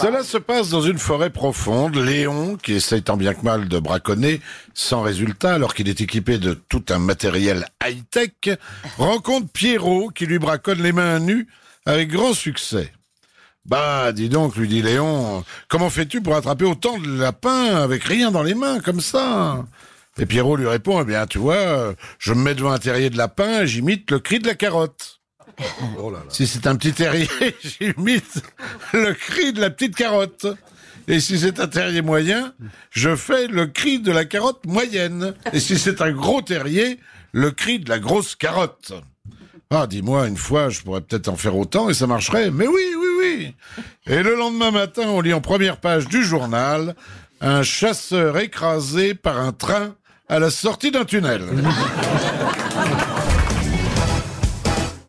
Cela se passe dans une forêt profonde. Léon, qui essaye tant bien que mal de braconner, sans résultat, alors qu'il est équipé de tout un matériel high-tech, rencontre Pierrot, qui lui braconne les mains nues avec grand succès. Bah, dis donc, lui dit Léon, comment fais-tu pour attraper autant de lapins avec rien dans les mains, comme ça? Et Pierrot lui répond, eh bien, tu vois, je me mets devant un terrier de lapin et j'imite le cri de la carotte. Si c'est un petit terrier, j'imite le cri de la petite carotte. Et si c'est un terrier moyen, je fais le cri de la carotte moyenne. Et si c'est un gros terrier, le cri de la grosse carotte. Ah, dis-moi, une fois, je pourrais peut-être en faire autant et ça marcherait. Mais oui, oui, oui. Et le lendemain matin, on lit en première page du journal un chasseur écrasé par un train à la sortie d'un tunnel.